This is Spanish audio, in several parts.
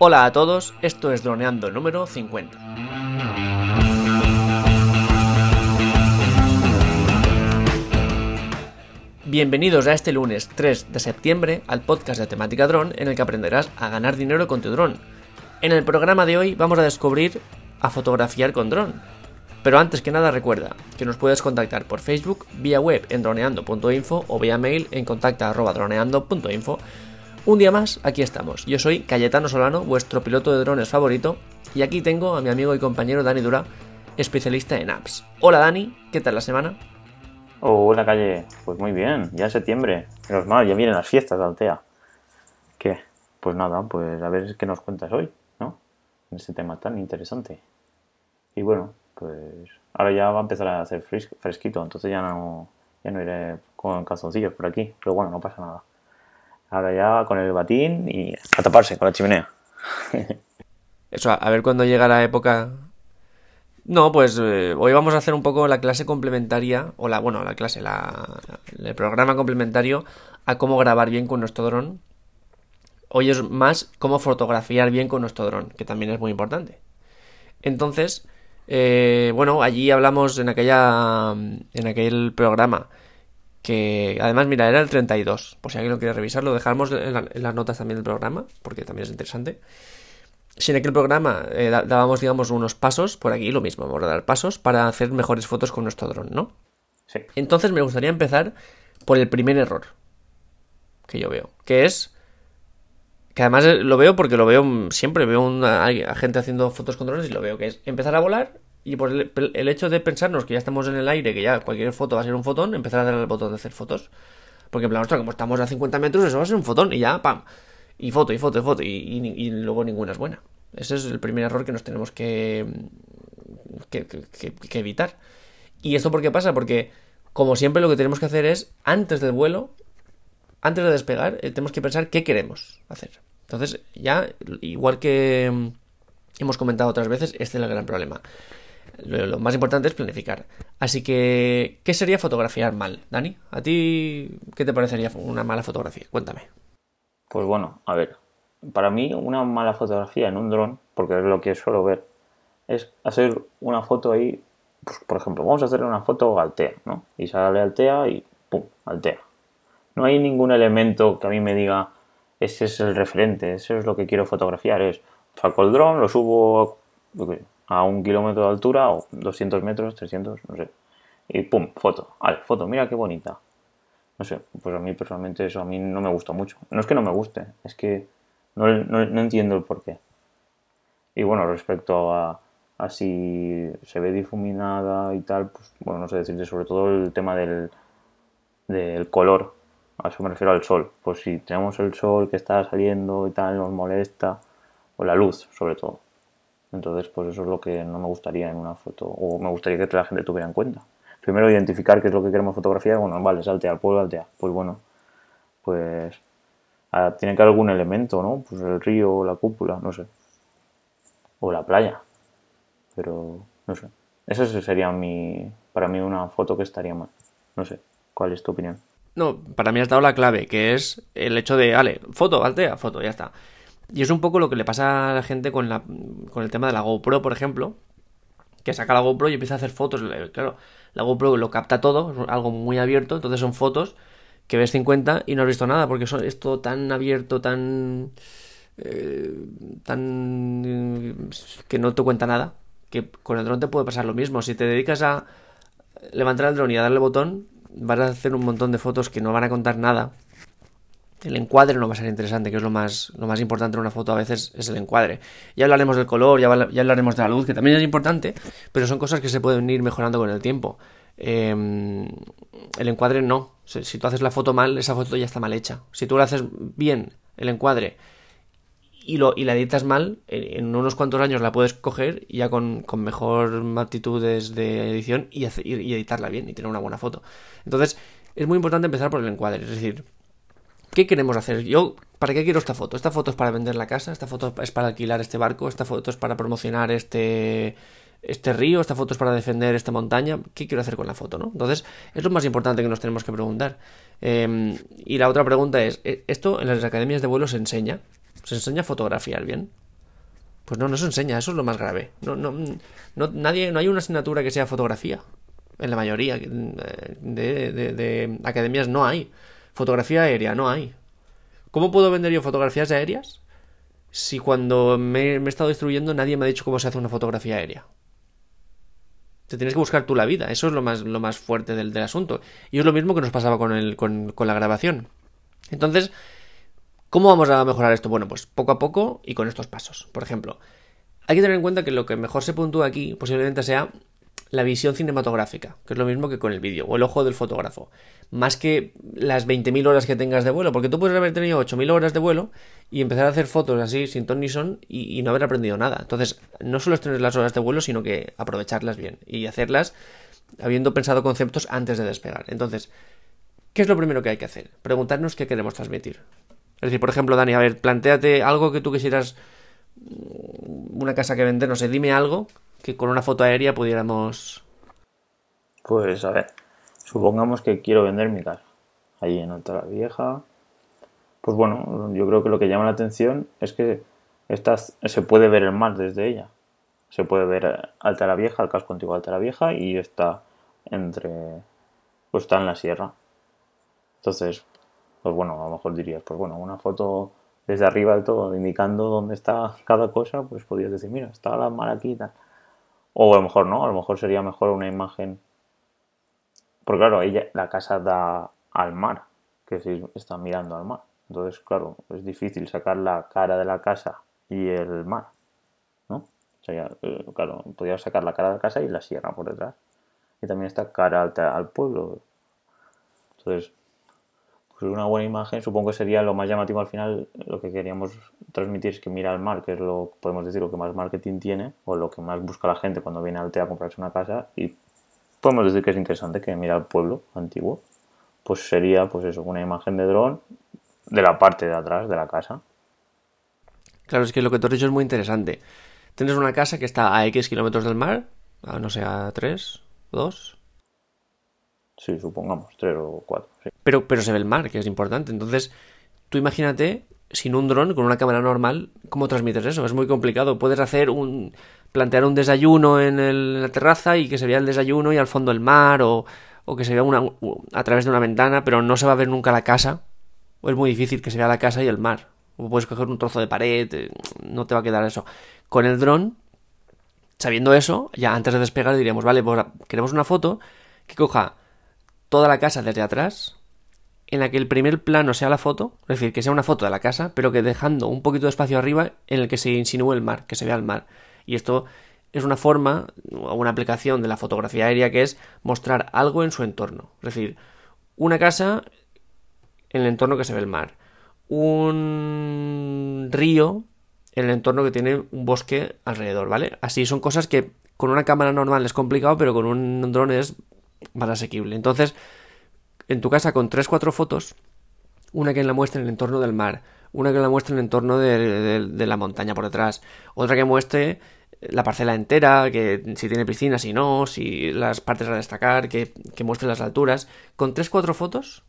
Hola a todos, esto es Droneando número 50. Bienvenidos a este lunes 3 de septiembre al podcast de temática dron en el que aprenderás a ganar dinero con tu dron. En el programa de hoy vamos a descubrir a fotografiar con dron. Pero antes que nada recuerda que nos puedes contactar por Facebook, vía web en droneando.info o vía mail en contacta.droneando.info. Un día más, aquí estamos. Yo soy Cayetano Solano, vuestro piloto de drones favorito, y aquí tengo a mi amigo y compañero Dani Dura, especialista en apps. Hola Dani, ¿qué tal la semana? hola calle, pues muy bien, ya es septiembre, menos mal, ya vienen las fiestas de Altea. ¿Qué? Pues nada, pues a ver qué nos cuentas hoy, ¿no? En este tema tan interesante. Y bueno, pues ahora ya va a empezar a hacer fresquito, entonces ya no, ya no iré con calzoncillos por aquí, pero bueno, no pasa nada. Ahora ya con el batín y a taparse con la chimenea. Eso, a ver cuándo llega la época no, pues eh, hoy vamos a hacer un poco la clase complementaria, o la, bueno, la clase, la, el programa complementario a cómo grabar bien con nuestro dron. Hoy es más cómo fotografiar bien con nuestro dron, que también es muy importante. Entonces, eh, bueno, allí hablamos en aquella, en aquel programa que además, mira, era el 32. Por si alguien lo quiere revisar, lo dejamos en, en las notas también del programa, porque también es interesante si en aquel programa eh, dábamos, digamos, unos pasos, por aquí lo mismo, vamos a dar pasos para hacer mejores fotos con nuestro dron, ¿no? Sí. Entonces me gustaría empezar por el primer error que yo veo, que es que además lo veo porque lo veo siempre, veo a gente haciendo fotos con drones y lo veo, que es empezar a volar y por el, el, hecho de pensarnos que ya estamos en el aire, que ya cualquier foto va a ser un fotón, empezar a darle al botón de hacer fotos. Porque en plan, como estamos a 50 metros, eso va a ser un fotón y ya, pam y foto, y foto, y foto, y, luego ninguna es buena. Ese es el primer error que nos tenemos que, que, evitar. ¿Y esto por qué pasa? Porque, como siempre, lo que tenemos que hacer es, antes del vuelo, antes de despegar, eh, tenemos que pensar qué queremos hacer. Entonces, ya, igual que mm, hemos comentado otras veces, este es el gran problema. Lo, más importante es planificar. Así que, ¿qué sería fotografiar mal, Dani? ¿A ti qué te parecería una mala fotografía? Cuéntame. Pues bueno, a ver, para mí una mala fotografía en un dron, porque es lo que suelo ver, es hacer una foto ahí, pues, por ejemplo, vamos a hacer una foto Altea, ¿no? Y sale Altea y ¡pum! Altea. No hay ningún elemento que a mí me diga, ese es el referente, eso es lo que quiero fotografiar, es saco el dron, lo subo a un kilómetro de altura o 200 metros, 300, no sé, y ¡pum! Foto, vale, foto, mira qué bonita no sé, pues a mí personalmente eso a mí no me gusta mucho. No es que no me guste, es que no, entiendo el porqué. Y bueno, respecto a, si se ve difuminada y tal, pues bueno, no sé decirte, sobre todo el tema del, del color, a eso me refiero al sol. Pues si tenemos el sol que está saliendo y tal, nos molesta, o la luz, sobre todo. Entonces, pues eso es lo que no me gustaría en una foto, o me gustaría que la gente tuviera en cuenta primero identificar qué es lo que queremos fotografiar. Bueno, vale, salte al pueblo, altea. Pues bueno, pues ah, tiene que haber algún elemento, ¿no? Pues el río, la cúpula, no sé. O la playa. Pero, no sé. Esa sería mi, para mí una foto que estaría mal. No sé. ¿Cuál es tu opinión? No, para mí has dado la clave, que es el hecho de, vale, foto, altea, foto, ya está. Y es un poco lo que le pasa a la gente con, la, con el tema de la GoPro, por ejemplo, que saca la GoPro y empieza a hacer fotos. Claro, la GoPro lo capta todo, es algo muy abierto, entonces son fotos que ves 50 y no has visto nada, porque son, es todo tan abierto, tan... Eh, tan... que no te cuenta nada, que con el dron te puede pasar lo mismo. Si te dedicas a levantar el dron y a darle botón, vas a hacer un montón de fotos que no van a contar nada. El encuadre no va a ser interesante, que es lo más, lo más importante en una foto a veces, es el encuadre. Ya hablaremos del color, ya, ya hablaremos de la luz, que también es importante, pero son cosas que se pueden ir mejorando con el tiempo. Em, el encuadre no. Si tú haces la foto mal, esa foto ya está mal hecha. Si tú la haces bien, el encuadre, y, lo, y la editas mal, en, unos cuantos años la puedes coger ya con, con mejor aptitudes de edición y, y editarla bien y tener una buena foto. Entonces, es muy importante empezar por el encuadre. Es decir, ¿qué queremos hacer? Yo, ¿para qué quiero esta foto? Esta foto es para vender la casa, esta foto es para alquilar este barco, esta foto es para promocionar este este río, esta foto es para defender esta montaña, ¿qué quiero hacer con la foto? ¿no? Entonces, es lo más importante que nos tenemos que preguntar. Em, y la otra pregunta es, ¿e-, ¿esto en las academias de vuelo se enseña? ¿Se enseña a fotografiar bien? Pues no, no se enseña, eso es lo más grave. No, no, no, nadie, no hay una asignatura que sea fotografía. En la mayoría de, de, academias no hay. Fotografía aérea, no hay. ¿Cómo puedo vender yo fotografías aéreas si cuando me, he estado instruyendo nadie me ha dicho cómo se hace una fotografía aérea? Te tienes que buscar tú la vida. Eso es lo más, lo más fuerte del, del asunto. Y es lo mismo que nos pasaba con, el, con, con la grabación. Entonces, ¿cómo vamos a mejorar esto? Bueno, pues poco a poco y con estos pasos. Por ejemplo, hay que tener en cuenta que lo que mejor se puntúa aquí posiblemente sea la visión cinematográfica, que es lo mismo que con el vídeo, o el ojo del fotógrafo, más que las 20.000 horas que tengas de vuelo, porque tú puedes haber tenido 8.000 horas de vuelo y empezar a hacer fotos así sin ton ni son y, no haber aprendido nada. Entonces, no solo es tener las horas de vuelo, sino que aprovecharlas bien y hacerlas habiendo pensado conceptos antes de despegar. Entonces, ¿qué es lo primero que hay que hacer? Preguntarnos qué queremos transmitir. Es decir, por ejemplo, Dani, a ver, planteate algo que tú quisieras, mm, una casa que vender, no sé, dime algo que con una foto aérea pudiéramos... Pues a ver, supongamos que quiero vender mi casa, ahí en la Vieja. Pues bueno, yo creo que lo que llama la atención es que se puede ver el mar desde ella. Se puede ver Alta la Vieja, el casco antiguo de Alta la Vieja, y está entre. Pues está en la sierra. Entonces, pues bueno, a lo mejor dirías, pues bueno, una foto desde arriba del todo, indicando dónde está cada cosa, pues podrías decir, mira, está la mar aquí. O a lo mejor no, a lo mejor sería mejor una imagen. Porque claro, la casa da al mar, que si está mirando al mar. Entonces, claro, es difícil sacar la cara de la casa y el mar, ¿no? O sea, eh, claro, podría sacar la cara de la casa y la sierra por detrás. Y también está cara alta al pueblo. Entonces, pues una buena imagen supongo que sería lo más llamativo al final lo que queríamos transmitir es que mira al mar que es lo podemos decir lo que más marketing tiene o lo que más busca la gente cuando viene al TEA a comprarse una casa y podemos decir que es interesante que mira al pueblo antiguo. Pues sería pues eso una imagen de dron de la parte de atrás de la casa. Claro es que lo que tú has dicho es muy interesante. Tienes una casa que está a X kilómetros del mar no sé a 3 2 Sí, supongamos, tres o cuatro. Pero, pero se ve el mar, que es importante. Entonces, tú imagínate, sin un dron, con una cámara normal, ¿cómo transmites eso? Es muy complicado. Puedes hacer un. plantear un desayuno en, la terraza y que se vea el desayuno y al fondo el mar, o, o que se vea una, a través de una ventana, pero no se va a ver nunca la casa. O es muy difícil que se vea la casa y el mar. O puedes coger un trozo de pared, eh, no te va a quedar eso. Con el dron, sabiendo eso, ya antes de despegar diríamos, vale, pues queremos una foto que coja toda la casa desde atrás, en la que el primer plano sea la foto, es decir, que sea una foto de la casa, pero que dejando un poquito de espacio arriba en el que se insinúe el mar, que se vea el mar. Y esto es una forma o una aplicación de la fotografía aérea que es mostrar algo en su entorno. Es decir, una casa en el entorno que se ve el mar, un río en el entorno que tiene un bosque alrededor, ¿vale? Así son cosas que con una cámara normal es complicado, pero con un dron es más asequible. Entonces, en tu casa con 3-4 fotos, una que la muestre en el entorno del mar, una que la muestre en el entorno de, la montaña por detrás, otra que muestre la parcela entera, que si tiene piscina, si no, si las partes a destacar, que, que muestre las alturas. Con 3-4 fotos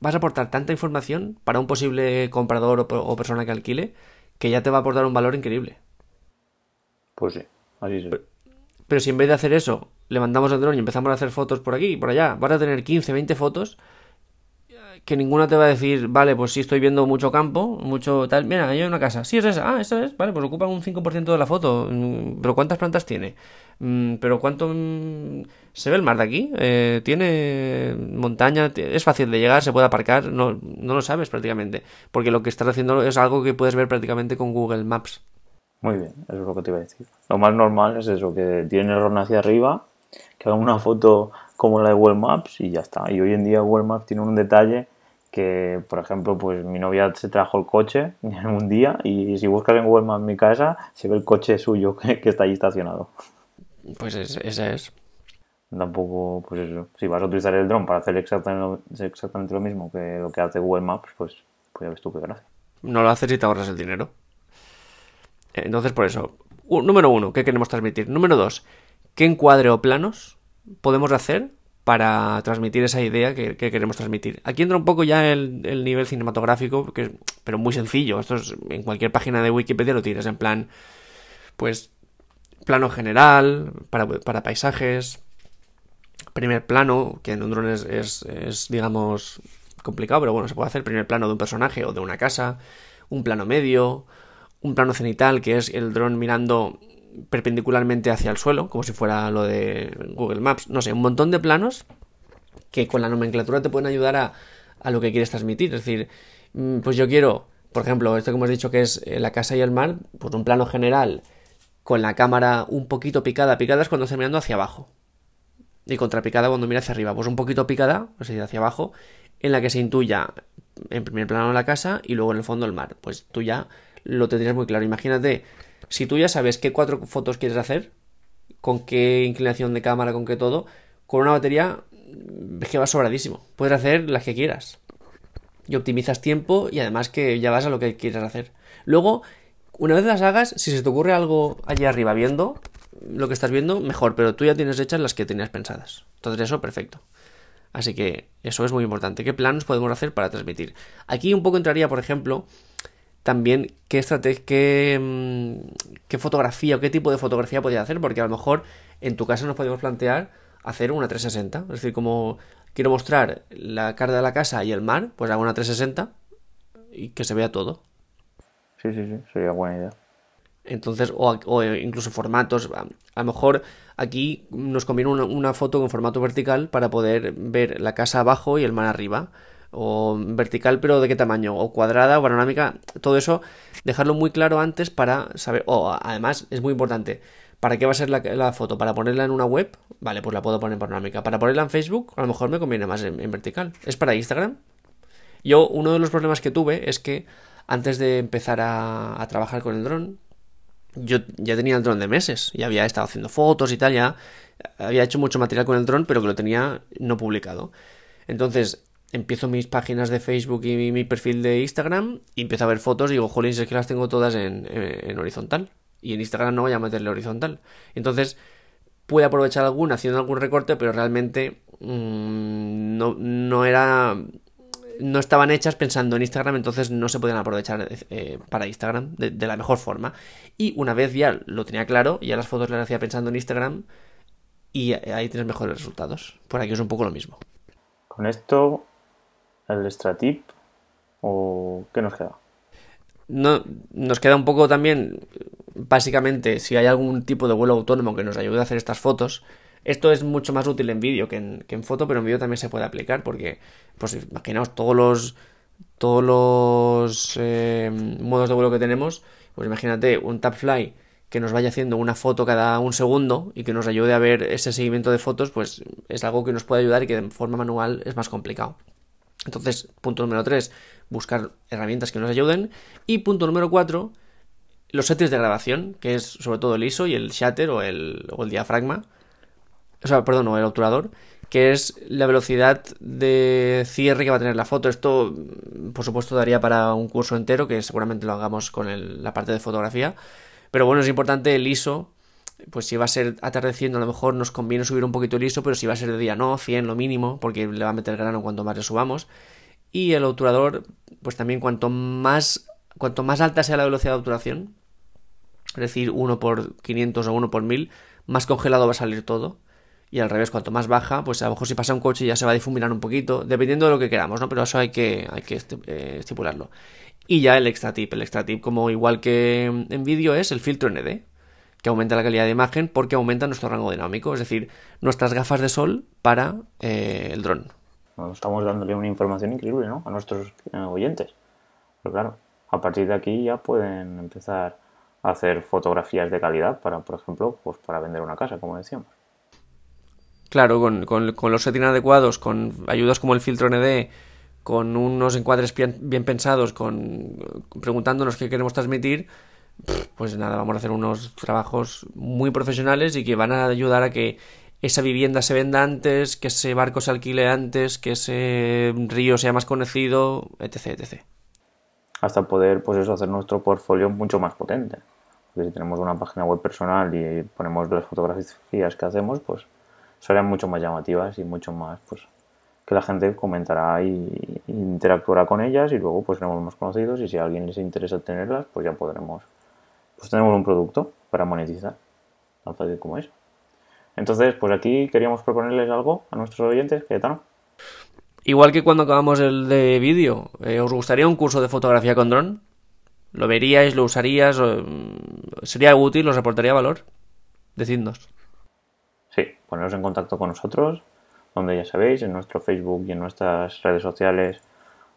vas a aportar tanta información para un posible comprador o, o, persona que alquile que ya te va a aportar un valor increíble. Pues sí, así sí. Pero si en vez de hacer eso, le mandamos el dron y empezamos a hacer fotos por aquí y por allá, vas a tener 15, 20 fotos que ninguna te va a decir, vale, pues sí estoy viendo mucho campo, mucho tal, mira, ahí hay una casa, sí es esa, ah, esa es, vale, pues ocupa un 5% de la foto, mm, pero ¿cuántas plantas tiene? Mm, pero ¿cuánto mm, se ve el mar de aquí? Eh, ¿Tiene montaña? ¿Es fácil de llegar? ¿Se puede aparcar? No, no lo sabes prácticamente, porque lo que estás haciendo es algo que puedes ver prácticamente con Google Maps. Muy bien, eso es lo que te iba a decir. Lo más normal es eso, que tiene el ron hacia arriba, que haga una foto como la de Google Maps y ya está. Y hoy en día Google Maps tiene un detalle que, por ejemplo, pues mi novia se trajo el coche en un día y si buscas en Google Maps mi casa, se ve el coche suyo que, está ahí estacionado. Pues ese es. Tampoco, pues eso. Si vas a utilizar el dron para hacer exactamente, exactamente lo mismo que lo que hace Google Maps, pues, pues ya ves tú qué gracia. No lo haces y te ahorras el dinero. Entonces, por eso, número uno, ¿qué queremos transmitir? Número dos, ¿qué encuadre o planos podemos hacer para transmitir esa idea que, queremos transmitir? Aquí entra un poco ya el, nivel cinematográfico, que, pero muy sencillo. Esto es, en cualquier página de Wikipedia lo tienes, en plan, pues plano general, para, para paisajes, primer plano, que en un dron es, es, digamos, complicado, pero bueno, se puede hacer primer plano de un personaje o de una casa, un plano medio, un plano cenital, que es el dron mirando perpendicularmente hacia el suelo, como si fuera lo de Google Maps, no sé, un montón de planos que con la nomenclatura te pueden ayudar a, a lo que quieres transmitir. Es decir, mm, pues yo quiero, por ejemplo, esto que hemos dicho que es eh, la casa y el mar, pues un plano general con la cámara un poquito picada. Picada es cuando está mirando hacia abajo. Y contrapicada cuando mira hacia arriba. Pues un poquito picada, es decir, hacia abajo, en la que se intuya en primer plano la casa y luego en el fondo el mar. Pues tú ya lo tendrías muy claro. Imagínate, si tú ya sabes qué cuatro fotos quieres hacer, con qué inclinación de cámara, con qué todo, con una batería es que va sobradísimo. Puedes hacer las que quieras. Y optimizas tiempo y además que ya vas a lo que quieras hacer. Luego, una vez las hagas, si se te ocurre algo allí arriba viendo lo que estás viendo, mejor, pero tú ya tienes hechas las que tenías pensadas. Entonces eso, perfecto. Así que eso es muy importante. ¿Qué planos podemos hacer para transmitir? Aquí un poco entraría, por ejemplo, también qué estrategia, qué, mm, qué fotografía o qué tipo de fotografía podía hacer, porque a lo mejor en tu casa nos podemos plantear hacer una 360. Es decir, como quiero mostrar la cara de la casa y el mar, pues hago una 360 y que se vea todo. Sí, sí, sí, sería buena idea. Entonces, o, incluso formatos. A, lo mejor aquí nos conviene una, foto con formato vertical para poder ver la casa abajo y el mar arriba. O vertical, pero de qué tamaño. O cuadrada o panorámica. Todo eso, dejarlo muy claro antes para saber. O además, es muy importante. ¿Para qué va a ser la, foto? ¿Para ponerla en una web? Vale, pues la puedo poner en panorámica. ¿Para ponerla en Facebook? A lo mejor me conviene más en, vertical. ¿Es para Instagram? Yo, uno de los problemas que tuve es que antes de empezar a, trabajar con el dron, yo ya tenía el dron de meses y había estado haciendo fotos y tal, ya había hecho mucho material con el dron, pero que lo tenía no publicado. Entonces, empiezo mis páginas de Facebook y mi, perfil de Instagram y empiezo a ver fotos y digo, jolín, es que las tengo todas en horizontal y en Instagram no voy a meterle horizontal. Entonces, puede aprovechar alguna haciendo algún recorte, pero realmente mm, no, no era no estaban hechas pensando en Instagram, entonces no se podían aprovechar eh, para Instagram de, la mejor forma. Y una vez ya lo tenía claro, ya las fotos las hacía pensando en Instagram y ahí tienes mejores resultados. Por aquí es un poco lo mismo. Con esto, el extra tip, ¿o qué nos queda? No, nos queda un poco también básicamente, si hay algún tipo de vuelo autónomo que nos ayude a hacer estas fotos, esto es mucho más útil en vídeo que en, foto, pero en vídeo también se puede aplicar porque, pues imaginaos todos los todos los eh, modos de vuelo que tenemos, pues imagínate un Tapfly que nos vaya haciendo una foto cada un segundo y que nos ayude a ver ese seguimiento de fotos, pues es algo que nos puede ayudar y que de forma manual es más complicado. Entonces, punto número 3, buscar herramientas que nos ayuden. Y punto número 4, los settings de grabación, que es sobre todo el ISO y el shutter o el, o el diafragma, o sea, perdón, o el obturador, que es la velocidad de cierre que va a tener la foto. Esto, por supuesto, daría para un curso entero, que seguramente lo hagamos con la parte de fotografía. Pero bueno, es importante el ISO. Pues si va a ser atardeciendo, a lo mejor nos conviene subir un poquito el ISO, pero si va a ser de día, no, 100 lo mínimo, porque le va a meter grano cuanto más le subamos. Y el obturador, pues también cuanto más, cuanto más alta sea la velocidad de obturación, es decir, 1 por 500 o 1 por 1000, más congelado va a salir todo. Y al revés, cuanto más baja, pues a lo mejor si pasa un coche ya se va a difuminar un poquito, dependiendo de lo que queramos, ¿no? Pero eso hay que, hay que eh, estipularlo. Y ya el extra tip. El extra tip, como igual que en vídeo, es el filtro ND, que aumenta la calidad de imagen porque aumenta nuestro rango dinámico, es decir, nuestras gafas de sol para eh, el dron. Estamos dándole una información increíble, ¿no? A nuestros eh, oyentes. Pero claro, a partir de aquí ya pueden empezar hacer fotografías de calidad para, por ejemplo, pues para vender una casa, como decíamos. Claro, con, con, los settings adecuados, con ayudas como el filtro ND, con unos encuadres bien, pensados, con preguntándonos qué queremos transmitir, pues nada, vamos a hacer unos trabajos muy profesionales y que van a ayudar a que esa vivienda se venda antes, que ese barco se alquile antes, que ese río sea más conocido, etc, etc hasta poder pues eso, hacer nuestro portfolio mucho más potente. Porque si tenemos una página web personal y ponemos las fotografías que hacemos, pues serán mucho más llamativas y mucho más pues que la gente comentará y, interactuará con ellas y luego pues seremos más conocidos y si a alguien les interesa tenerlas, pues ya podremos pues tenemos un producto para monetizar. Tan fácil como es. Entonces, pues aquí queríamos proponerles algo a nuestros oyentes, tal. Igual que cuando acabamos el de vídeo, eh, ¿os gustaría un curso de fotografía con dron? ¿Lo veríais, lo usarías? mm, ¿Sería útil? ¿Os aportaría valor? Decidnos. Sí, poneros en contacto con nosotros, donde ya sabéis, en nuestro Facebook y en nuestras redes sociales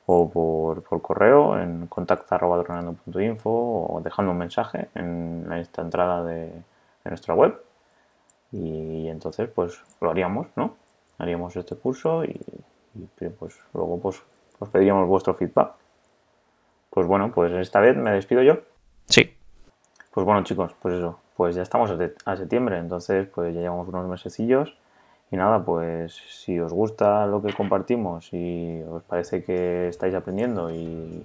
o por, por correo en contacta.dronando.info o dejando un mensaje en esta entrada de, de nuestra web. Y entonces, pues lo haríamos, ¿no? Haríamos este curso y, y, pues luego pues os pediríamos vuestro feedback. Pues bueno, pues esta vez me despido yo. Sí. Pues bueno, chicos, pues eso, pues ya estamos a, a septiembre, entonces pues ya llevamos unos mesecillos y nada, pues si os gusta lo que compartimos y os parece que estáis aprendiendo y,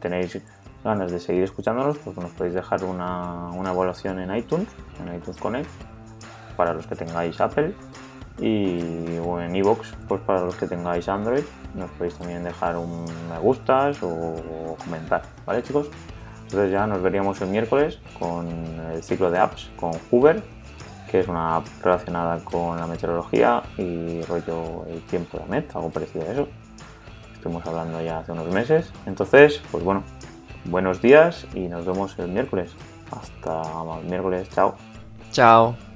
tenéis ganas de seguir escuchándonos, pues nos podéis dejar una, una evaluación en iTunes, en iTunes Connect, para los que tengáis Apple y o en iVoox, pues para los que tengáis Android, nos podéis también dejar un me gustas o, o comentar, ¿vale chicos? Entonces ya nos veríamos el miércoles con el ciclo de apps con Hoover, que es una relacionada con la meteorología y rollo el tiempo de Met, algo parecido a eso. Estuvimos hablando ya hace unos meses. Entonces, pues bueno, buenos días y nos vemos el miércoles. Hasta el miércoles, chao. Chao.